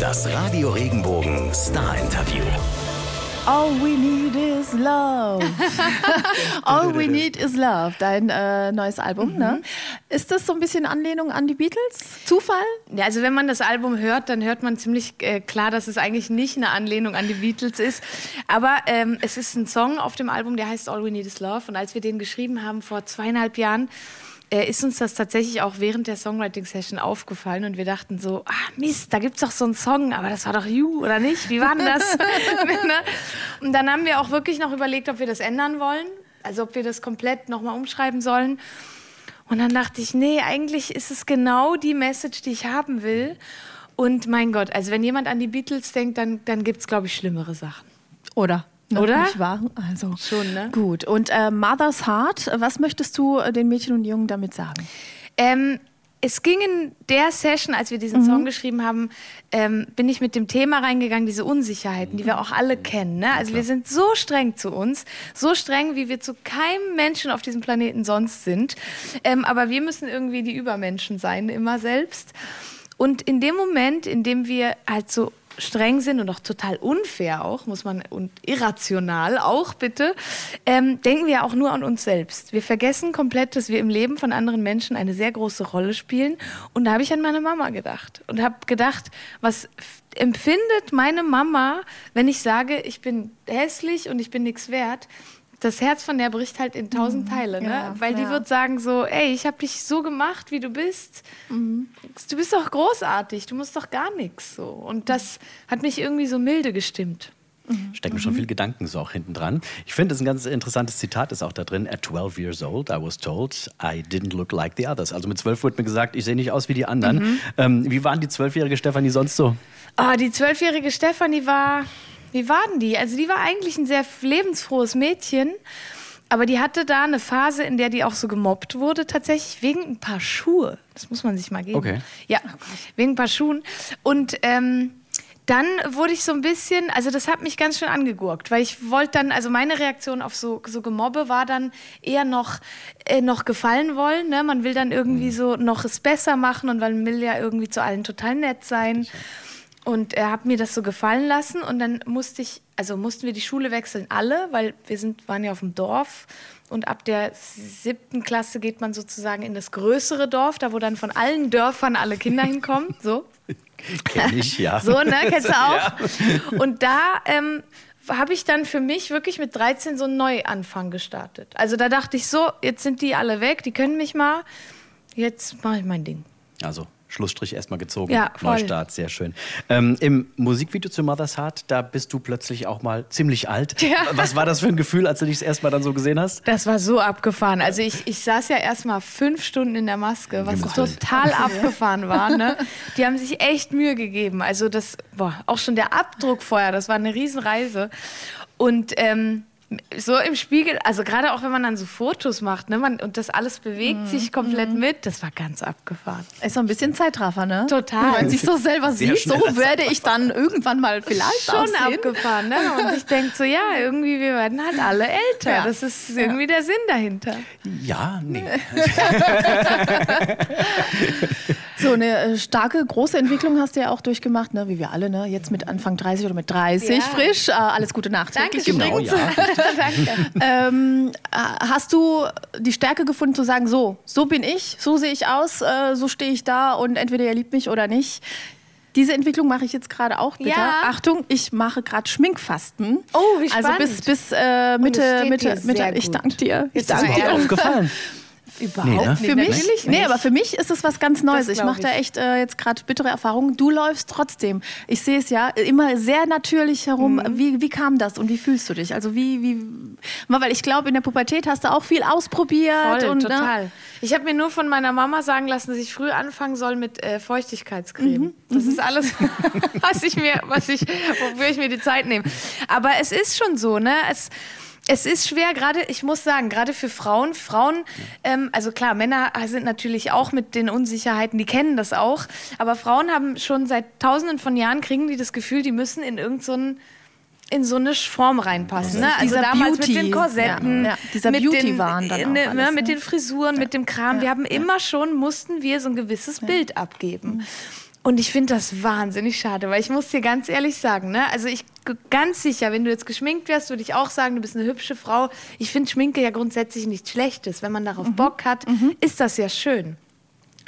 Das Radio Regenbogen Star Interview. All we need is love. All we need is love. Dein äh, neues Album, mhm. ne? Ist das so ein bisschen Anlehnung an die Beatles? Zufall? Ja, also wenn man das Album hört, dann hört man ziemlich äh, klar, dass es eigentlich nicht eine Anlehnung an die Beatles ist. Aber ähm, es ist ein Song auf dem Album, der heißt All we need is love. Und als wir den geschrieben haben vor zweieinhalb Jahren, äh, ist uns das tatsächlich auch während der Songwriting-Session aufgefallen und wir dachten so, ah Mist, da gibt es doch so einen Song, aber das war doch You, oder nicht? Wie war denn das? Ne? und dann haben wir auch wirklich noch überlegt, ob wir das ändern wollen, also ob wir das komplett nochmal umschreiben sollen. Und dann dachte ich, nee, eigentlich ist es genau die Message, die ich haben will. Und mein Gott, also wenn jemand an die Beatles denkt, dann, dann gibt es, glaube ich, schlimmere Sachen. Oder? Noch Oder? Nicht wahr? Also schon, ne? Gut. Und äh, Mother's Heart, was möchtest du äh, den Mädchen und Jungen damit sagen? Ähm, es ging in der Session, als wir diesen mhm. Song geschrieben haben, ähm, bin ich mit dem Thema reingegangen, diese Unsicherheiten, die wir auch alle kennen. Ne? Also wir sind so streng zu uns, so streng, wie wir zu keinem Menschen auf diesem Planeten sonst sind. Ähm, aber wir müssen irgendwie die Übermenschen sein, immer selbst. Und in dem Moment, in dem wir halt so streng sind und auch total unfair auch, muss man, und irrational auch bitte, ähm, denken wir auch nur an uns selbst. Wir vergessen komplett, dass wir im Leben von anderen Menschen eine sehr große Rolle spielen. Und da habe ich an meine Mama gedacht und habe gedacht, was empfindet meine Mama, wenn ich sage, ich bin hässlich und ich bin nichts wert? Das Herz von der bricht halt in tausend mhm. Teile, ne? Ja, Weil ja. die wird sagen so, ey, ich habe dich so gemacht, wie du bist. Mhm. Du bist doch großartig, du musst doch gar nichts so. Und das hat mich irgendwie so milde gestimmt. Mhm. Stecken schon mhm. viele Gedanken so auch hinten dran. Ich finde, es ein ganz interessantes Zitat ist auch da drin. At 12 years old, I was told I didn't look like the others. Also mit 12 wurde mir gesagt, ich sehe nicht aus wie die anderen. Mhm. Ähm, wie waren die zwölfjährige Stefanie sonst so? Oh, die zwölfjährige Stefanie war wie war denn die? Also die war eigentlich ein sehr lebensfrohes Mädchen, aber die hatte da eine Phase, in der die auch so gemobbt wurde, tatsächlich wegen ein paar Schuhe. Das muss man sich mal geben. Okay. Ja, wegen ein paar Schuhen. Und ähm, dann wurde ich so ein bisschen, also das hat mich ganz schön angegurkt, weil ich wollte dann, also meine Reaktion auf so, so Gemobbe war dann eher noch, äh, noch gefallen wollen. Ne? Man will dann irgendwie mhm. so noch es besser machen und man will ja irgendwie zu allen total nett sein. Richtig. Und er hat mir das so gefallen lassen und dann musste ich, also mussten wir die Schule wechseln, alle, weil wir sind, waren ja auf dem Dorf und ab der siebten Klasse geht man sozusagen in das größere Dorf, da wo dann von allen Dörfern alle Kinder hinkommen, so. Kenn ich, ja. So, ne, kennst du auch? Ja. Und da ähm, habe ich dann für mich wirklich mit 13 so einen Neuanfang gestartet. Also da dachte ich so, jetzt sind die alle weg, die können mich mal, jetzt mache ich mein Ding. Also Schlussstrich erstmal gezogen. Ja, voll. Neustart, sehr schön. Ähm, Im Musikvideo zu Mother's Heart, da bist du plötzlich auch mal ziemlich alt. Ja. Was war das für ein Gefühl, als du dich das erstmal dann so gesehen hast? Das war so abgefahren. Also ich, ich saß ja erstmal fünf Stunden in der Maske, was total abgefahren war. Ne? Die haben sich echt Mühe gegeben. Also das, boah, auch schon der Abdruck vorher, das war eine Riesenreise. Und ähm, so im Spiegel, also gerade auch wenn man dann so Fotos macht, ne, man, und das alles bewegt mhm. sich komplett mhm. mit, das war ganz abgefahren. Ist so ein bisschen Zeitraffer, ne? Total. Wenn man sich so selber Sehr sieht, so werde ich dann irgendwann mal vielleicht Schon aussehen. abgefahren, ne? Und ich denke so, ja, irgendwie, wir werden halt alle älter. Ja. Das ist irgendwie ja. der Sinn dahinter. Ja, nee. so eine äh, starke, große Entwicklung hast du ja auch durchgemacht, ne? wie wir alle, ne? jetzt mit Anfang 30 oder mit 30 ja. frisch. Äh, alles Gute Nacht. Danke, genau, ja. Danke. Ähm, äh, hast du die Stärke gefunden zu sagen, so, so bin ich, so sehe ich aus, äh, so stehe ich da und entweder ihr liebt mich oder nicht. Diese Entwicklung mache ich jetzt gerade auch, bitte. Ja. Achtung, ich mache gerade Schminkfasten. Oh, wie spannend. Also bis, bis äh, Mitte, Mitte, Mitte. Ich danke dir. Ich danke dir. aufgefallen. Überhaupt nee, ne? Für mich, nicht. Nee, aber für mich ist es was ganz Neues. Ich mache da echt äh, jetzt gerade bittere Erfahrungen. Du läufst trotzdem. Ich sehe es ja immer sehr natürlich herum. Mhm. Wie, wie kam das und wie fühlst du dich? Also wie, wie, weil ich glaube, in der Pubertät hast du auch viel ausprobiert. Voll, und, ne? total. Ne? Ich habe mir nur von meiner Mama sagen lassen, dass ich früh anfangen soll mit äh, Feuchtigkeitscreme. Mhm. Das mhm. ist alles, was ich mir, was ich, wofür ich mir die Zeit nehme. Aber es ist schon so, ne? Es, es ist schwer, gerade, ich muss sagen, gerade für Frauen. Frauen, ähm, also klar, Männer sind natürlich auch mit den Unsicherheiten, die kennen das auch. Aber Frauen haben schon seit tausenden von Jahren, kriegen die das Gefühl, die müssen in irgendeinen so in so eine Form reinpassen. Ne? Also damals Beauty. mit den Korsetten, ja, ja. dieser mit Beauty waren dann ne, alles, ne? mit den Frisuren, ja. mit dem Kram. Wir haben immer schon, mussten wir so ein gewisses Bild abgeben. Und ich finde das wahnsinnig schade, weil ich muss dir ganz ehrlich sagen, ne? also ich ganz sicher, wenn du jetzt geschminkt wärst, würde ich auch sagen, du bist eine hübsche Frau. Ich finde Schminke ja grundsätzlich nichts Schlechtes. Wenn man darauf mhm. Bock hat, mhm. ist das ja schön.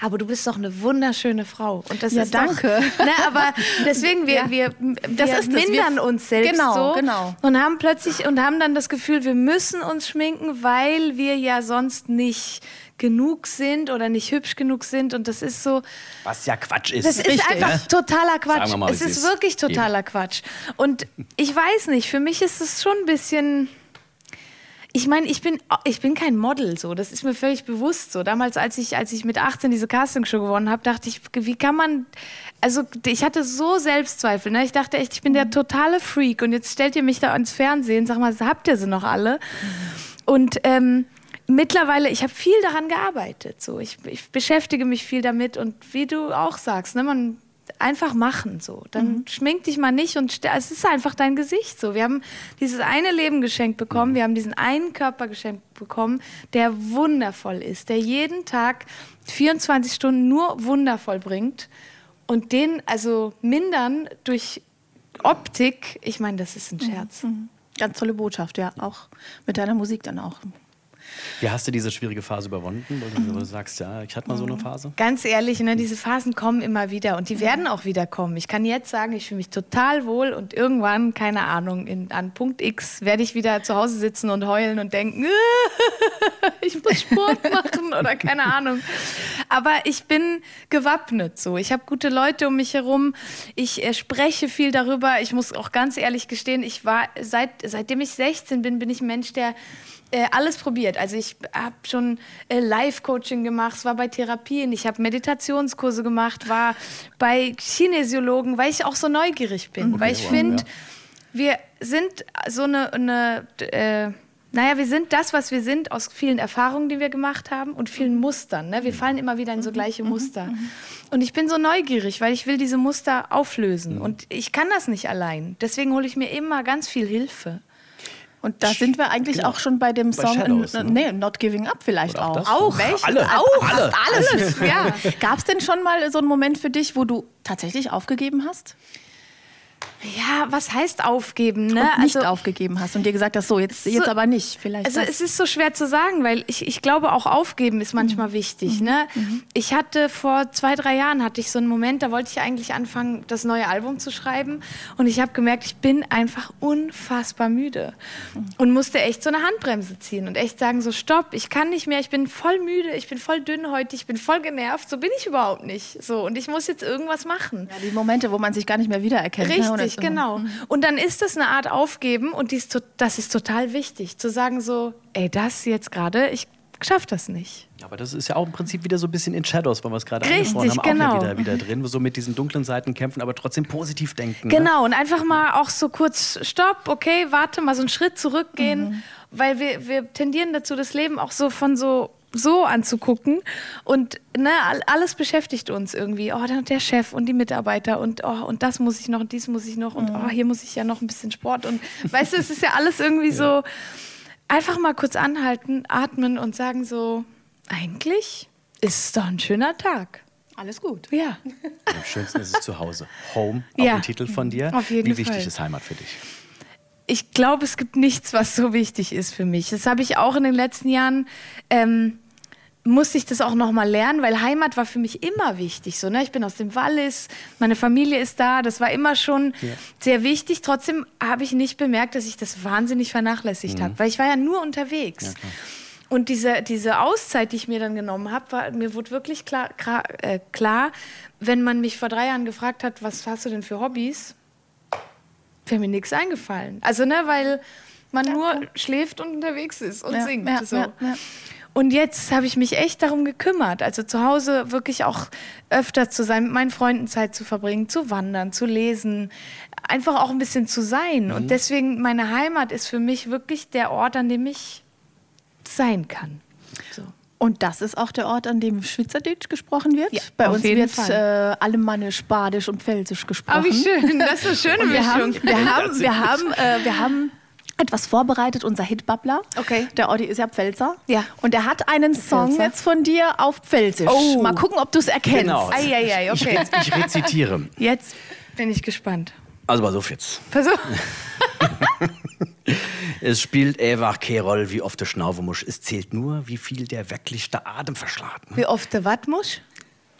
Aber du bist doch eine wunderschöne Frau. Und das ja, ist danke. Doch, ne, aber deswegen, wir, ja. wir, wir das mindern wir, uns selbst genau, so genau. und haben plötzlich und haben dann das Gefühl, wir müssen uns schminken, weil wir ja sonst nicht genug sind oder nicht hübsch genug sind. Und das ist so. Was ja Quatsch ist. Das ist Richtig, einfach ne? totaler Quatsch. Mal, es ist, ist wirklich totaler eben. Quatsch. Und ich weiß nicht, für mich ist es schon ein bisschen. Ich meine, ich bin, ich bin kein Model, so. Das ist mir völlig bewusst so. Damals, als ich, als ich mit 18 diese Castingshow gewonnen habe, dachte ich, wie kann man. Also, ich hatte so Selbstzweifel. Ne? Ich dachte echt, ich bin der totale Freak. Und jetzt stellt ihr mich da ans Fernsehen. Sag mal, habt ihr sie noch alle? Und ähm, mittlerweile, ich habe viel daran gearbeitet. So. Ich, ich, beschäftige mich viel damit und wie du auch sagst, ne, man einfach machen so. Dann mhm. schmink dich mal nicht und es ist einfach dein Gesicht so. Wir haben dieses eine Leben geschenkt bekommen, wir haben diesen einen Körper geschenkt bekommen, der wundervoll ist, der jeden Tag 24 Stunden nur wundervoll bringt und den also mindern durch Optik, ich meine, das ist ein mhm. Scherz. Mhm. Ganz tolle Botschaft, ja, auch mit deiner Musik dann auch. Wie hast du diese schwierige Phase überwunden, weil du sagst, ja, ich hatte mal so eine Phase? Ganz ehrlich, ne, diese Phasen kommen immer wieder und die werden auch wieder kommen. Ich kann jetzt sagen, ich fühle mich total wohl und irgendwann, keine Ahnung, in, an Punkt X werde ich wieder zu Hause sitzen und heulen und denken, ich muss Sport machen oder keine Ahnung. Aber ich bin gewappnet so. Ich habe gute Leute um mich herum. Ich äh, spreche viel darüber. Ich muss auch ganz ehrlich gestehen, ich war seit, seitdem ich 16 bin, bin ich ein Mensch, der äh, alles probiert. Also ich habe schon äh, Live-Coaching gemacht, war bei Therapien, ich habe Meditationskurse gemacht, war bei Kinesiologen, weil ich auch so neugierig bin. Okay, weil ich wow, finde, ja. wir sind so eine, eine äh, naja, wir sind das, was wir sind, aus vielen Erfahrungen, die wir gemacht haben und vielen mhm. Mustern. Ne? Wir mhm. fallen immer wieder in so mhm. gleiche Muster. Und ich bin so neugierig, weil ich will diese Muster auflösen. Und ich kann das nicht allein. Deswegen hole ich mir immer ganz viel Hilfe. Und da sind wir eigentlich genau. auch schon bei dem Song bei Shadows, ne? nee, Not Giving Up vielleicht auch. Auch, auch. Alle. auch alle. alles. Ja. Gab es denn schon mal so einen Moment für dich, wo du tatsächlich aufgegeben hast? Ja, was heißt aufgeben? Ne? Und nicht also, aufgegeben hast und dir gesagt hast, so jetzt, so, jetzt aber nicht. Vielleicht also das. es ist so schwer zu sagen, weil ich, ich glaube auch aufgeben ist manchmal mhm. wichtig. Mhm. Ne? Mhm. Ich hatte vor zwei, drei Jahren hatte ich so einen Moment, da wollte ich eigentlich anfangen, das neue Album zu schreiben und ich habe gemerkt, ich bin einfach unfassbar müde mhm. und musste echt so eine Handbremse ziehen und echt sagen so Stopp, ich kann nicht mehr, ich bin voll müde, ich bin voll dünn heute, ich bin voll genervt, so bin ich überhaupt nicht. So und ich muss jetzt irgendwas machen. Ja, die Momente, wo man sich gar nicht mehr wiedererkennt. Richtig. Ne? Richtig, genau. Mhm. Und dann ist das eine Art Aufgeben und dies, das ist total wichtig, zu sagen so, ey, das jetzt gerade, ich schaffe das nicht. Aber das ist ja auch im Prinzip wieder so ein bisschen in Shadows, weil wir es gerade angesprochen haben, genau. auch wieder, wieder drin, so mit diesen dunklen Seiten kämpfen, aber trotzdem positiv denken. Ne? Genau, ne? und einfach mal auch so kurz, stopp, okay, warte, mal so einen Schritt zurückgehen, mhm. weil wir, wir tendieren dazu, das Leben auch so von so so anzugucken. Und ne, alles beschäftigt uns irgendwie. Oh, der Chef und die Mitarbeiter und oh, und das muss ich noch und dies muss ich noch und mhm. oh, hier muss ich ja noch ein bisschen Sport. Und weißt du, es ist ja alles irgendwie ja. so. Einfach mal kurz anhalten, atmen und sagen so, eigentlich ist es doch ein schöner Tag. Alles gut. Ja. Am schönsten ist es zu Hause. Home, auch ja. ein Titel von dir. Auf jeden Wie wichtig Fall. ist Heimat für dich? Ich glaube, es gibt nichts, was so wichtig ist für mich. Das habe ich auch in den letzten Jahren. Ähm, musste ich das auch noch mal lernen, weil Heimat war für mich immer wichtig. So, ne? Ich bin aus dem Wallis, meine Familie ist da, das war immer schon ja. sehr wichtig. Trotzdem habe ich nicht bemerkt, dass ich das wahnsinnig vernachlässigt mhm. habe, weil ich war ja nur unterwegs. Ja, und diese, diese Auszeit, die ich mir dann genommen habe, mir wurde wirklich klar, klar, äh, klar, wenn man mich vor drei Jahren gefragt hat, was hast du denn für Hobbys, wäre mir nichts eingefallen. Also, ne, weil man ja, nur cool. schläft und unterwegs ist und ja, singt. Ja, so. Und jetzt habe ich mich echt darum gekümmert, also zu Hause wirklich auch öfter zu sein, mit meinen Freunden Zeit zu verbringen, zu wandern, zu lesen, einfach auch ein bisschen zu sein. Mhm. Und deswegen, meine Heimat ist für mich wirklich der Ort, an dem ich sein kann. So. Und das ist auch der Ort, an dem Schweizerdeutsch gesprochen wird. Ja, Bei uns wird äh, Alemannisch, Badisch und Pfälzisch gesprochen. Oh, wie schön. Das ist eine schöne wir Mischung. Haben, wir haben, wir haben, äh, wir haben etwas vorbereitet, unser Hitbabbler. Okay. Der Audi ist ja Pfälzer. Ja. Und er hat einen Song Pfälzer. jetzt von dir auf Pfälzisch. Oh. Mal gucken, ob du es erkennst. Genau. Ei, ei, Ich, okay. rez ich rezitiere. Jetzt bin ich gespannt. Also pass auf jetzt. Versuch. Es spielt einfach keine Rolle, wie oft der Schnaufe muss. Es zählt nur, wie viel der wirklich der Atem verschlagen. Wie oft der Watt muss?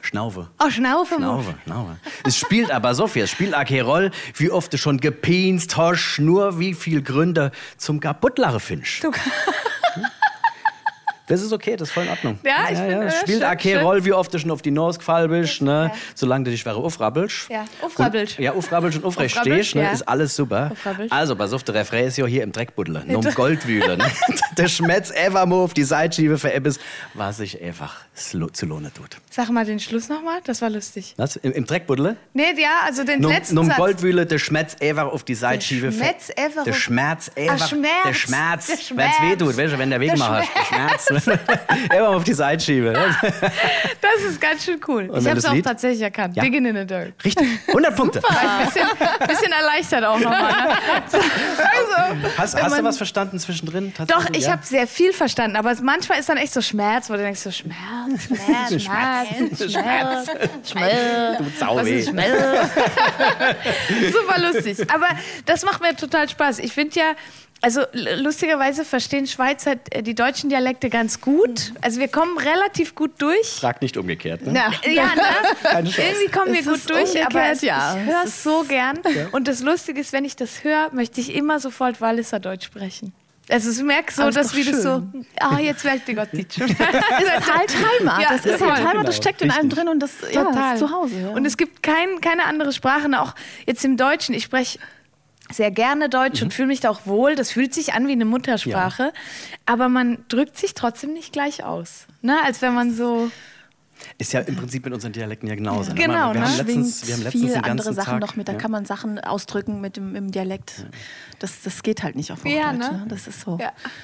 Schnaufe. Oh, Schnaufe muss. Schnaufe, Schnaufe. Es spielt aber so viel, es spielt auch keine Rolle, wie oft du schon gepinst hast, nur wie viel Gründe zum Kaputtlachen findest. Du- Das ist okay, das ist voll in Ordnung. Ja, ich finde, Es ja, spielt schön, auch keine. Rolle, wie oft du schon auf die Nase gefallen bist, ne? solange du dich schwer aufrabbelst. Ja, aufrabbelst. Und- Ja, aufrabbelst und aufrecht stehst, ne? ja. ist alles super. Also, pass auf, der Refrain ist ja hier im Dreckbuddler, nur um Goldwühle. Ne? der Schmetz einfach mal auf die Seite schiebe für etwas, was sich einfach zu lohnen tut. Sag mal den Schluss nochmal, das war lustig. Was? Im, im Dreckbuddler? Nee, ja, also den Num, letzten num Satz. Goldwühle, der Schmerz einfach auf die Seite schiebe. für- Schmerz einfach Der Schmerz einfach. Schmerz. Der Schmerz. Der Wenn es Schmerz. weh tut, weißt du, wenn der Weg Der macht. Der Schmerz. einfach auf die Seite schiebe. Das ist ganz schön cool. Und ich habe es auch Lied- tatsächlich erkannt. Ja. Digging in the Dirt. Richtig. 100 Punkte. Ein bisschen, bisschen erleichtert auch nochmal. Also, Hast, hast du was verstanden zwischendrin? Doch, ich Ja? habe sehr viel verstanden, aber manchmal ist dann echt so Schmerz, wo du denkst so Schmerz, Schmerz, Schmerz, Schmerz, Schmerz. Du Sau weh. Super lustig. Aber das macht mir total Spaß. Ich finde ja, also lustigerweise verstehen Schweizer äh, die deutschen Dialekte ganz gut. Also wir kommen relativ gut durch. Frag nicht umgekehrt. Ne? Ja. Ja, ne? Irgendwie kommen wir Es gut ist durch, aber es, ja. ich höre es so gern. Und das Lustige ist, wenn ich das höre, möchte ich immer sofort Walliser Deutsch sprechen. Also ich merke so, dass wie das so, ah, jetzt werde ich Gott nicht schon. Das ist halt Heimat. Ja, das ist halt Heimat, Genau. das steckt in einem Richtig. drin und das, ja, das ist zu Hause. Ja. Und es gibt kein, keine andere Sprache, auch jetzt im Deutschen. Ich spreche sehr gerne Deutsch Mhm. und fühle mich da auch wohl. Das fühlt sich an wie eine Muttersprache, aber man drückt sich trotzdem nicht gleich aus. Ne? Als wenn man so. Ist ja im Prinzip mit unseren Dialekten ja genauso. ne? Genau, wir, ne? haben letztens, wir haben letztens viel den ganzen andere Sachen Tag, noch mit. Da ja. kann man Sachen ausdrücken mit dem im Dialekt. Das, das geht halt nicht auf Hochdeutsch. Ja, ne? ne? Das ist so.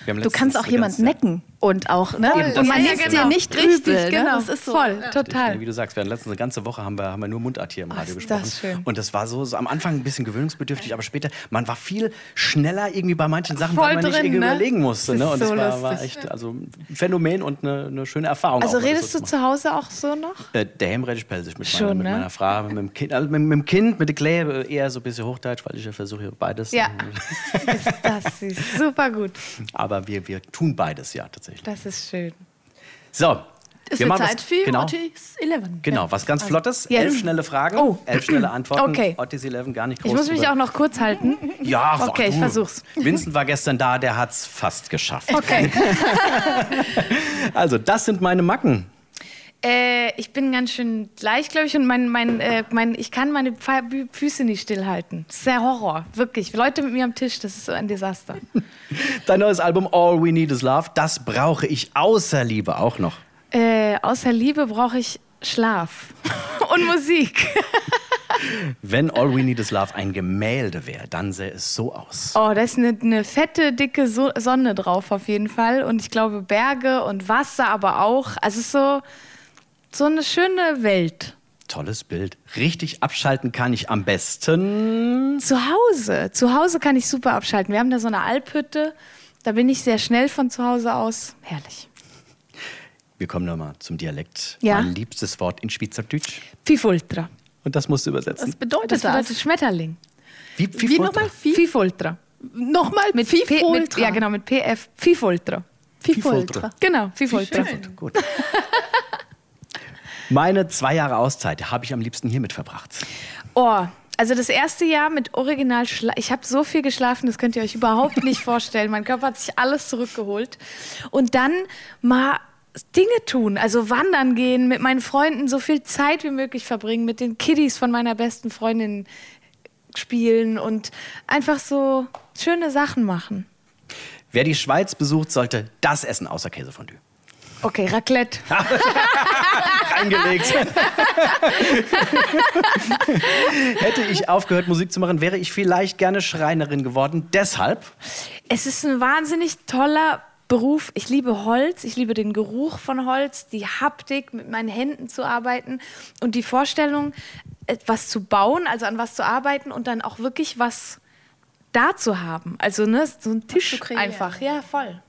Haben Du kannst auch jemanden necken und auch, ne? Eben, das und man nimmt es, dir genau. nicht Richtig, übel. genau. Ne? Das ist so. Voll, Ja, total. Wie du sagst, wir hatten letztens eine ganze Woche haben wir, haben wir nur Mundart hier im Radio ist gesprochen. das schön. Und das war so, so am Anfang ein bisschen gewöhnungsbedürftig, aber später, man war viel schneller irgendwie bei manchen Sachen, Voll weil man nicht drin, irgendwie ne? überlegen musste. Das Ne? Und das war, echt also ein Phänomen und eine, eine schöne Erfahrung. Also auch, redest du zu zu Hause auch so noch? Äh, daheim rede ich pelzig mit, Schon, meiner, mit ne? meiner Frau, mit dem Kind, also mit, mit dem Kind, mit der Kleine eher so ein bisschen Hochdeutsch, weil ich ja versuche beides. Ja. Ist das süß. Super gut. Aber wir, wir tun beides ja tatsächlich. Das ist schön. So, Es wir Zeit was, für genau, Otis 11. genau, was ganz Flottes. Yes. Elf schnelle Fragen, Oh. elf schnelle Antworten. Okay. Otis 11 gar nicht groß. Ich muss mich über- auch noch kurz halten. Ja, Okay, ich versuch's. Vincent war gestern da, der hat's fast geschafft. Okay. Also, das sind meine Macken. Äh, ich bin ganz schön gleichgläubig und mein, mein, äh, mein, ich kann meine Pfe- Füße nicht stillhalten. Das ist der Horror, wirklich. Leute mit mir am Tisch, das ist so ein Desaster. Dein neues Album All We Need Is Love, das brauche ich außer Liebe auch noch. Äh, außer Liebe brauche ich Schlaf und Musik. Wenn All We Need Is Love ein Gemälde wäre, dann sähe es so aus. Oh, da ist eine, eine fette, dicke so Sonne drauf auf jeden Fall. Und ich glaube Berge und Wasser aber auch. Also es ist so, so eine schöne Welt. Tolles Bild. Richtig abschalten kann ich am besten. Zu Hause. Zu Hause kann ich super abschalten. Wir haben da so eine Alphütte. Da bin ich sehr schnell von zu Hause aus. Herrlich. Wir kommen nochmal zum Dialekt. Ja. Mein liebstes Wort in Schweizerdeutsch. Fifultra. Und das musst du übersetzen. Was bedeutet Das das? bedeutet Schmetterling. Wie, wie, Wie nochmal? Wie? Fifultra. Nochmal Mit Pfi P, mit, Fultra. ja, genau, mit PF. Fifultra. Pfi Fultra. Fultra. Genau, Fifultra. Gut. Meine zwei Jahre Auszeit habe ich am liebsten hiermit verbracht. Oh, also das erste Jahr mit Original Ich habe so viel geschlafen, das könnt ihr euch überhaupt nicht vorstellen. Mein Körper hat sich alles zurückgeholt. Und dann mal Dinge tun, also wandern gehen, mit meinen Freunden so viel Zeit wie möglich verbringen, mit den Kiddies von meiner besten Freundin spielen und einfach so schöne Sachen machen. Wer die Schweiz besucht, sollte das essen, außer Käsefondue. Okay, Raclette. Reingelegt. Hätte ich aufgehört, Musik zu machen, wäre ich vielleicht gerne Schreinerin geworden. Deshalb Es ist ein wahnsinnig toller Beruf. Ich liebe Holz, ich liebe den Geruch von Holz, die Haptik, mit meinen Händen zu arbeiten und die Vorstellung, etwas zu bauen, also an was zu arbeiten und dann auch wirklich was da zu haben. Also ne, so ein Tisch einfach. Ja, voll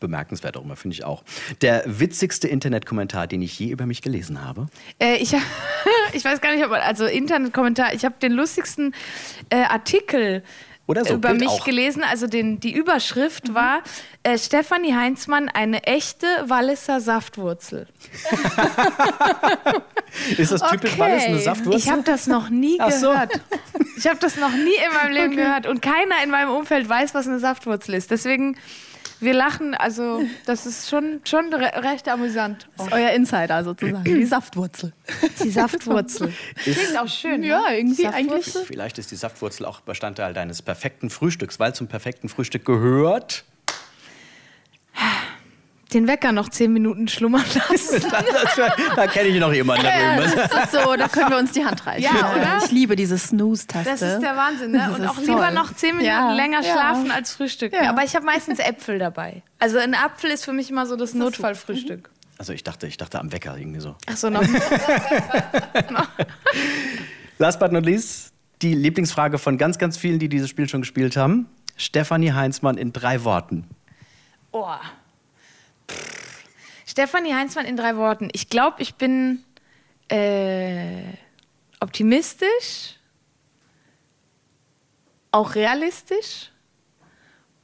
bemerkenswert auch immer, finde ich auch. Der witzigste Internetkommentar, den ich je über mich gelesen habe? Äh, ich, ich weiß gar nicht, ob, also Internetkommentar, ich habe den lustigsten äh, Artikel so, über Bild mich auch. gelesen. Also den, die Überschrift mhm. war äh, Stefanie Heinzmann, eine echte Walliser Saftwurzel. Ist das typisch okay. Wallis, eine Saftwurzel? Ich habe das noch nie Ach gehört. So. Ich habe das noch nie in meinem Leben okay. gehört. Und keiner in meinem Umfeld weiß, was eine Saftwurzel ist. Deswegen wir lachen, also das ist schon, schon recht amüsant. Das ist euer Insider sozusagen, die Saftwurzel. Die Saftwurzel. Klingt auch schön. Ja, ne? irgendwie eigentlich. Vielleicht ist die Saftwurzel auch Bestandteil deines perfekten Frühstücks, weil zum perfekten Frühstück gehört den Wecker noch zehn Minuten schlummern lassen. da kenne ich noch jemanden. Ja, das ist so, da können wir uns die Hand reichen. Ja, oder? Ich liebe diese Snooze-Taste. Das ist der Wahnsinn. Ne? Und auch toll. lieber noch zehn Minuten ja, länger ja. schlafen als Frühstück. Aber ich habe meistens Äpfel dabei. Also ein Apfel ist für mich immer so das, das Notfallfrühstück. Also ich dachte, ich dachte am Wecker irgendwie so. Ach so, noch. Last but not least, die Lieblingsfrage von ganz, ganz vielen, die dieses Spiel schon gespielt haben. Stefanie Heinzmann in drei Worten. Oh. Stefanie Heinzmann in drei Worten. Ich glaube, ich bin äh, optimistisch, auch realistisch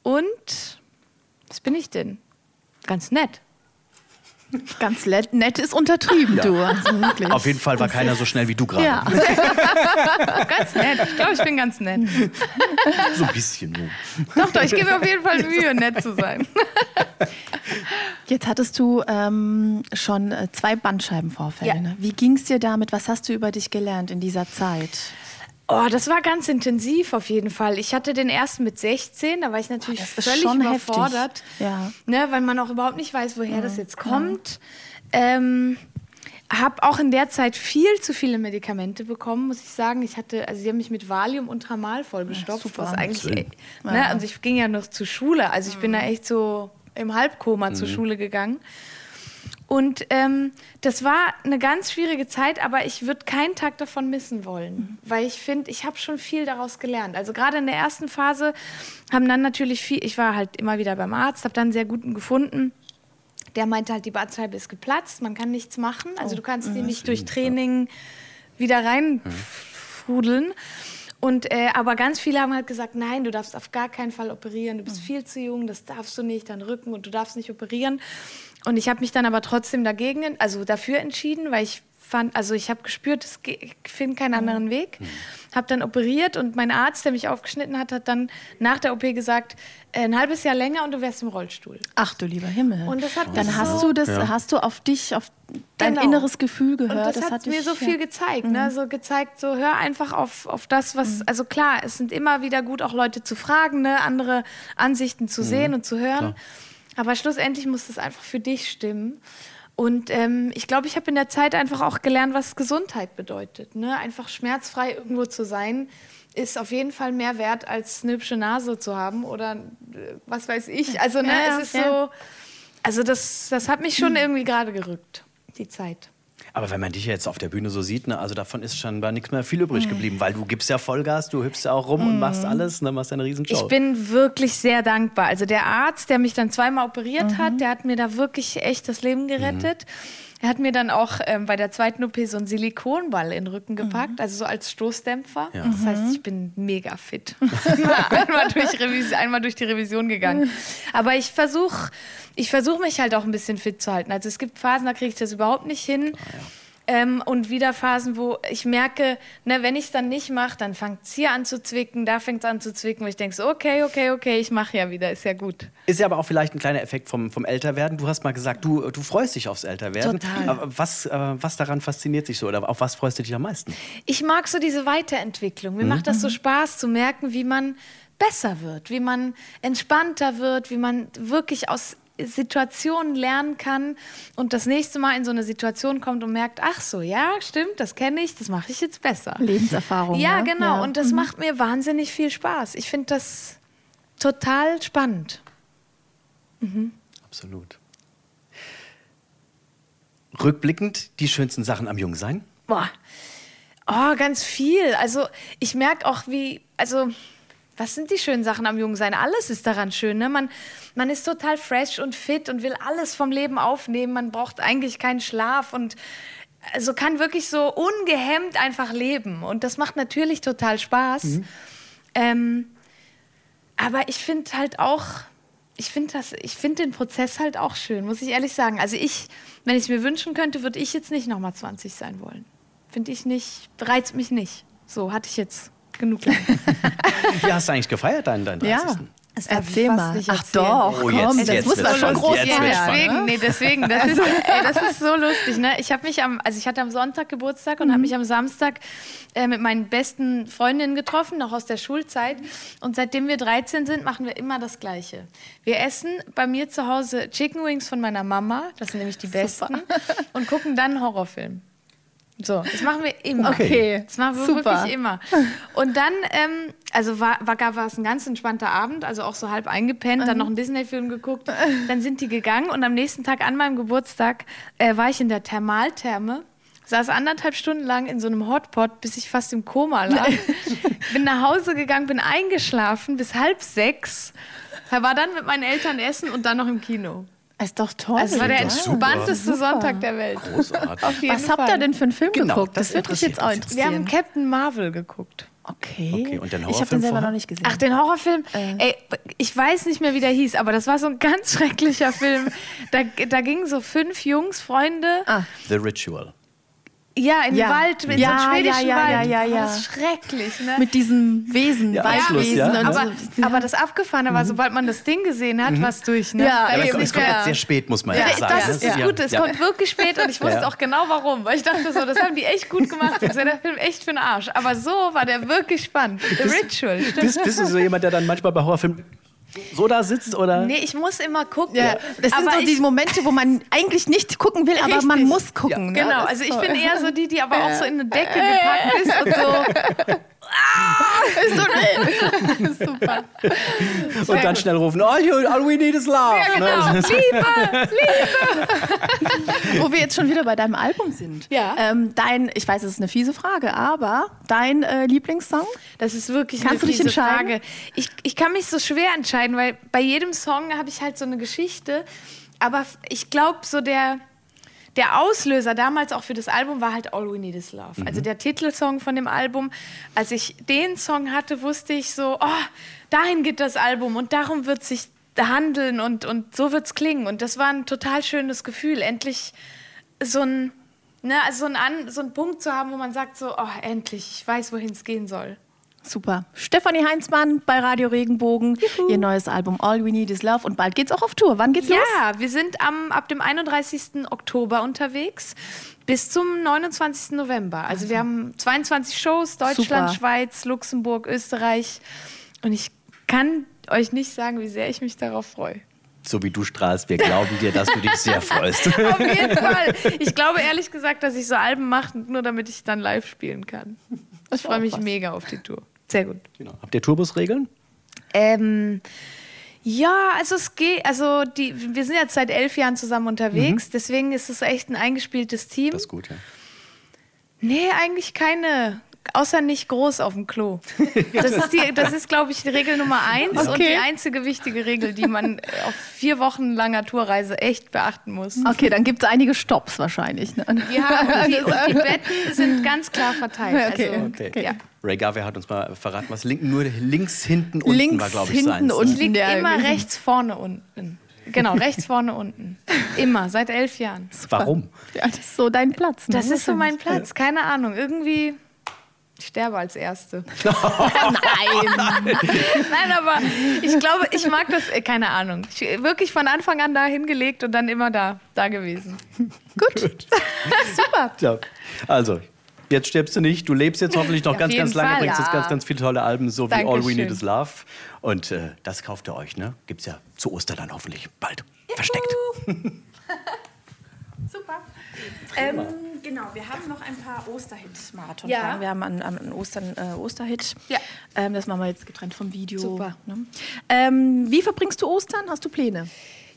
und was bin ich denn? Ganz nett. Ganz nett ist untertrieben, ja. du. Also Auf jeden Fall war keiner so schnell wie du gerade. Ja. ganz nett. Ich glaube, ich bin ganz nett. So ein bisschen. Doch, doch, ich gebe mir auf jeden Fall Mühe, nett zu sein. Jetzt hattest du ähm, schon äh, zwei Bandscheibenvorfälle. Ja. Ne? Wie ging es dir damit? Was hast du über dich gelernt in dieser Zeit? Oh, das war ganz intensiv auf jeden Fall. Ich hatte den ersten mit 16, da war ich natürlich oh, völlig überfordert, ja. ne, weil man auch überhaupt nicht weiß, woher ja. das jetzt kommt. Ähm, habe auch in der Zeit viel zu viele Medikamente bekommen, muss ich sagen. Ich hatte, also sie haben mich mit Valium und Tramal vollgestopft, ja, was eigentlich, ne, also ich ging ja noch zur Schule, also ich bin da mhm. echt so im Halbkoma mhm. zur Schule gegangen. Und ähm, das war eine ganz schwierige Zeit, aber ich würde keinen Tag davon missen wollen, weil ich finde, ich habe schon viel daraus gelernt. Also gerade in der ersten Phase haben dann natürlich viel, ich war halt immer wieder beim Arzt, habe dann einen sehr guten gefunden. Der meinte halt, die Bandscheibe ist geplatzt, man kann nichts machen. Also oh. du kannst die mhm. nicht durch Training wieder reinfrudeln. Und, äh, aber ganz viele haben halt gesagt, nein, du darfst auf gar keinen Fall operieren, du bist mhm. viel zu jung, das darfst du nicht, dein Rücken und du darfst nicht operieren. Und ich habe mich dann aber trotzdem dagegen, also dafür entschieden, weil ich fand, also ich habe gespürt, ich finde keinen anderen Weg. Mhm. Habe dann operiert und mein Arzt, der mich aufgeschnitten hat, hat dann nach der OP gesagt, äh, ein halbes Jahr länger und du wärst im Rollstuhl. Ach du lieber Himmel. Und das hat dann hast so, du das, ja. hast du auf dich, auf dein genau. inneres Gefühl gehört. Und das, das hat, hat mir so viel gezeigt, ne? mhm. ne? so gezeigt, so hör einfach auf, auf das, was, mhm. also klar, es sind immer wieder gut, auch Leute zu fragen, ne? andere Ansichten zu mhm. sehen und zu hören. Klar. Aber schlussendlich muss das einfach für dich stimmen. Und ähm, ich glaube, ich habe in der Zeit einfach auch gelernt, was Gesundheit bedeutet. Ne? Einfach schmerzfrei irgendwo zu sein, ist auf jeden Fall mehr wert, als eine hübsche Nase zu haben oder äh, was weiß ich. Also ne, ja, es ist ja. so, also das, das hat mich schon irgendwie gerade gerückt, die Zeit. Aber wenn man dich jetzt auf der Bühne so sieht, ne, also davon ist scheinbar nichts mehr viel übrig geblieben, weil du gibst ja Vollgas, du hüpfst ja auch rum und machst mhm. alles, ne, machst eine Riesenshow. Ich bin wirklich sehr dankbar. Also der Arzt, der mich dann zweimal operiert mhm. hat, der hat mir da wirklich echt das Leben gerettet. Mhm. Er hat mir dann auch ähm, bei der zweiten OP so einen Silikonball in den Rücken gepackt, mhm. also so als Stoßdämpfer. Ja. Das heißt, ich bin mega fit. einmal, durch einmal durch die Revision gegangen. Aber ich versuche ich versuch mich halt auch ein bisschen fit zu halten. Also es gibt Phasen, da kriege ich das überhaupt nicht hin. Ah, ja. Ähm, und wieder Phasen, wo ich merke, ne, wenn ich es dann nicht mache, dann fängt es hier an zu zwicken, da fängt es an zu zwicken, wo ich denke so, okay, okay, okay, ich mache ja wieder, ist ja gut. Ist ja aber auch vielleicht ein kleiner Effekt vom, vom Älterwerden. Du hast mal gesagt, du, du freust dich aufs Älterwerden. Total. Was, äh, was daran fasziniert dich so oder auf was freust du dich am meisten? Ich mag so diese Weiterentwicklung. Mir mhm. macht das so Spaß zu merken, wie man besser wird, wie man entspannter wird, wie man wirklich aus Situationen lernen kann und das nächste Mal in so eine Situation kommt und merkt, ach so, ja, stimmt, das kenne ich, das mache ich jetzt besser. Lebenserfahrung. Ja, ne? genau. Ja. Und das mhm. macht mir wahnsinnig viel Spaß. Ich finde das total spannend. Mhm. Absolut. Rückblickend die schönsten Sachen am Jungsein? Boah. Oh, ganz viel. Also ich merke auch, wie, also was sind die schönen Sachen am Jungsein? Alles ist daran schön. Ne? Man, man ist total fresh und fit und will alles vom Leben aufnehmen. Man braucht eigentlich keinen Schlaf und also kann wirklich so ungehemmt einfach leben. Und das macht natürlich total Spaß. Mhm. Ähm, aber ich finde halt auch, ich finde ich den Prozess halt auch schön, muss ich ehrlich sagen. Also ich, wenn ich es mir wünschen könnte, würde ich jetzt nicht nochmal 20 sein wollen. Finde ich nicht, reizt mich nicht. So hatte ich jetzt genug lang. Wie hast du eigentlich gefeiert, deinen, deinen 30. Ja. Das Erzähl mal. Ach doch, oh, komm, jetzt, das muss man schon groß jetzt deswegen, ne? nee, deswegen, das ist, ey, das ist so lustig. Ne? Ich habe mich am, also ich hatte am Sonntag Geburtstag und mhm. habe mich am Samstag äh, mit meinen besten Freundinnen getroffen, noch aus der Schulzeit. Und seitdem wir 13 sind, machen wir immer das Gleiche. Wir essen bei mir zu Hause Chicken Wings von meiner Mama, das sind nämlich die besten, Super. und gucken dann einen Horrorfilm. So, das machen wir immer. Okay. Das machen wir Super. wirklich immer. Und dann, ähm, also war, war, war es ein ganz entspannter Abend, also auch so halb eingepennt, mhm. dann noch einen Disney-Film geguckt. Dann sind die gegangen und am nächsten Tag an meinem Geburtstag äh, war ich in der Thermaltherme saß anderthalb Stunden lang in so einem Hotpot, bis ich fast im Koma lag. bin nach Hause gegangen, bin eingeschlafen bis halb sechs. War dann mit meinen Eltern essen und dann noch im Kino. Ist doch toll. Es war der entspannteste Sonntag der Welt. Großartig. Was habt ihr denn für einen Film genau, geguckt? Das, das wird mich jetzt auch interessieren. Wir haben Captain Marvel geguckt. Okay. okay. Und den ich habe den selber noch nicht gesehen. Ach, den Horrorfilm? Äh. Ey, ich weiß nicht mehr, wie der hieß, aber das war so ein ganz schrecklicher Film. Da, da gingen so fünf Jungs, Freunde. Ah. The Ritual. Ja, in ja. Wald, in ja, so einem schwedischen ja, ja, Wald. Ja, ja, ja. Oh, das ist schrecklich, ne? Mit diesem Wesen, ja, Waldwesen. Ja. Und aber, so. aber das Abgefahrene war, mhm. sobald man das Ding gesehen hat, mhm. war es durch. Ne? Ja, ja es, kommt jetzt sehr spät, muss man ja, sagen. Das ist das Gute, es kommt wirklich spät und ich wusste auch genau warum. Weil ich dachte so, das haben die echt gut gemacht, jetzt wäre der Film echt für den Arsch. Aber so war der wirklich spannend. The Ritual, stimmt. Bist, bist du so jemand, der dann manchmal bei Horrorfilmen so da sitzt oder? Nee, ich muss immer gucken. Ja. Das sind aber so die Momente, wo man eigentlich nicht gucken will, aber man muss gucken. Ja. Ne? Genau, also ich bin eher so die, die aber auch so in eine Decke gepackt ist und so. Ah, ist so Super. Sehr und dann gut. schnell rufen, all, you, all we need is love. Ja, genau. Ne? Liebe, Liebe. Wo wir jetzt schon wieder bei deinem Album sind. Ja. Ähm, dein, ich weiß, es ist eine fiese Frage, aber dein äh, Lieblingssong? Das ist wirklich Kannst eine du dich entscheiden? Frage. Ich, ich kann mich so schwer entscheiden, weil bei jedem Song habe ich halt so eine Geschichte. Aber ich glaube, so der der Auslöser damals auch für das Album war halt All We Need Is Love. Mhm. Also der Titelsong von dem Album. Als ich den Song hatte, wusste ich so, oh, dahin geht das Album und darum wird sich handeln und, und so wird es klingen. Und das war ein total schönes Gefühl, endlich so ein, ne, also so, ein so einen Punkt zu haben, wo man sagt so, oh, endlich, ich weiß, wohin es gehen soll. Super. Stefanie Heinzmann bei Radio Regenbogen. Juhu. Ihr neues Album All We Need Is Love. Und bald geht's auch auf Tour. Wann geht's ja, los? Ja, wir sind am, ab dem 31. Oktober unterwegs bis zum 29. November. Also, also. wir haben 22 Shows, Deutschland, Super. Schweiz, Luxemburg, Österreich. Und ich kann euch nicht sagen, wie sehr ich mich darauf freue so wie du strahlst, wir glauben dir, dass du dich sehr freust. Auf jeden Fall. Ich glaube ehrlich gesagt, dass ich so Alben mache, nur damit ich dann live spielen kann. Ich freue mich was. mega auf die Tour. Sehr gut. Genau. Habt ihr Tourbusregeln? Ähm, ja, also es geht, also die, wir sind jetzt seit elf Jahren zusammen unterwegs, mhm. deswegen ist es echt ein eingespieltes Team. Das ist gut, ja. Nee, eigentlich keine. Außer nicht groß auf dem Klo. Das ist, die, das ist glaube ich, die Regel Nummer eins okay. und die einzige wichtige Regel, die man auf vier Wochen langer Tourreise echt beachten muss. Okay, dann gibt es einige Stops wahrscheinlich. Ne? Ja, und die, und die, Betten sind ganz klar verteilt. Okay, also, okay. Ja. Ray Garvey hat uns mal verraten, was link, nur links hinten unten links, war, glaube ich, hinten seins. Unten, liegt ja, immer irgendwie. rechts vorne unten. Genau, rechts vorne unten. Immer, seit elf Jahren. Warum? Ja, das ist so dein Platz. Ne? Das ist so mein Platz, keine Ahnung. Irgendwie ich sterbe als Erste. Nein. Nein, aber ich glaube, ich mag das, äh, keine Ahnung. Ich, wirklich von Anfang an da hingelegt und dann immer da, da gewesen. Gut. Gut. Super. Ja. Also, jetzt stirbst du nicht. Du lebst jetzt hoffentlich noch ja, ganz, ganz lange. Fall, bringst ja. jetzt ganz, ganz viele tolle Alben, so wie All We Need Is Love. Und äh, das kauft ihr euch, ne? Gibt's ja zu Ostern dann hoffentlich bald. Juhu. Versteckt. Ähm, genau, wir haben noch ein paar Osterhit-Marathon. Ja. Wir haben einen, einen Ostern, äh, Osterhit. Ja. Ähm, das machen wir jetzt getrennt vom Video. Super. Ne? Ähm, wie verbringst du Ostern? Hast du Pläne?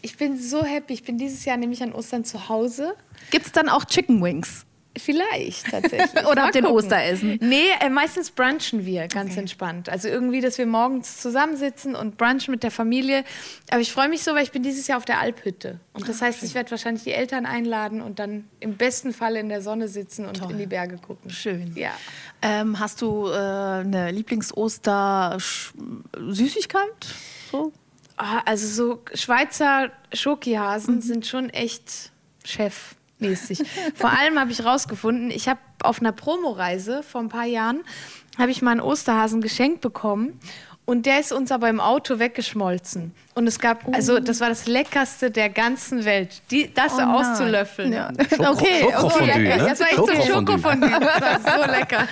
Ich bin so happy. Ich bin dieses Jahr nämlich an Ostern zu Hause. Gibt es dann auch Chicken Wings? Vielleicht, tatsächlich. Oder ihr ein Osteressen? Nee, äh, meistens brunchen wir ganz okay. entspannt. Also irgendwie, dass wir morgens zusammensitzen und brunchen mit der Familie. Aber ich freue mich so, weil ich bin dieses Jahr auf der Alphütte. Und das heißt, ich werde wahrscheinlich die Eltern einladen und dann im besten Fall in der Sonne sitzen und Toll. in die Berge gucken. Schön. Ja. Ähm, hast du äh, eine Lieblings-Oster-Süßigkeit? So? Ah, also so Schweizer Schokihasen mhm. sind schon echt Chef mäßig. Vor allem habe ich rausgefunden, ich habe auf einer Promoreise vor ein paar Jahren habe ich mal einen Osterhasen geschenkt bekommen und der ist uns aber im Auto weggeschmolzen. Und es gab, also das war das Leckerste der ganzen Welt, die, das oh auszulöffeln. Ja. Schoko, okay, Schokofondue, okay. Ne? Das war echt so ein Schokofondue. Das war so lecker.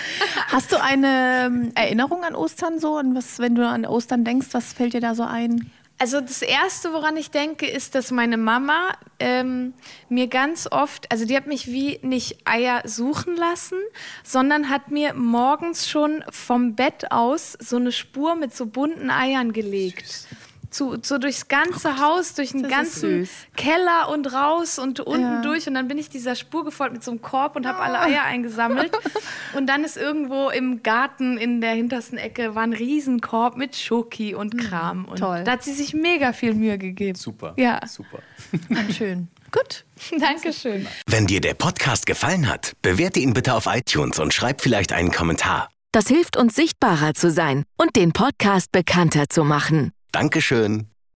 Hast du eine ähm, Erinnerung an Ostern so? Und was, wenn du an Ostern denkst, was fällt dir da so ein? Also das Erste, woran ich denke, ist, dass meine Mama ähm, mir ganz oft, also die hat mich wie nicht Eier suchen lassen, sondern hat mir morgens schon vom Bett aus so eine Spur mit so bunten Eiern gelegt. Süß zu, so durchs ganze oh Haus, durch den ganzen Keller und raus und unten ja. durch. Und dann bin ich dieser Spur gefolgt mit so einem Korb und habe alle Eier eingesammelt. und dann ist irgendwo im Garten in der hintersten Ecke war ein Riesenkorb mit Schoki und hm, Kram. Und Toll. Da hat sie sich mega viel Mühe gegeben. Super. Ja. Super. schön. Gut. Dankeschön. Wenn dir der Podcast gefallen hat, bewerte ihn bitte auf iTunes und schreib vielleicht einen Kommentar. Das hilft uns sichtbarer zu sein und den Podcast bekannter zu machen. Dankeschön.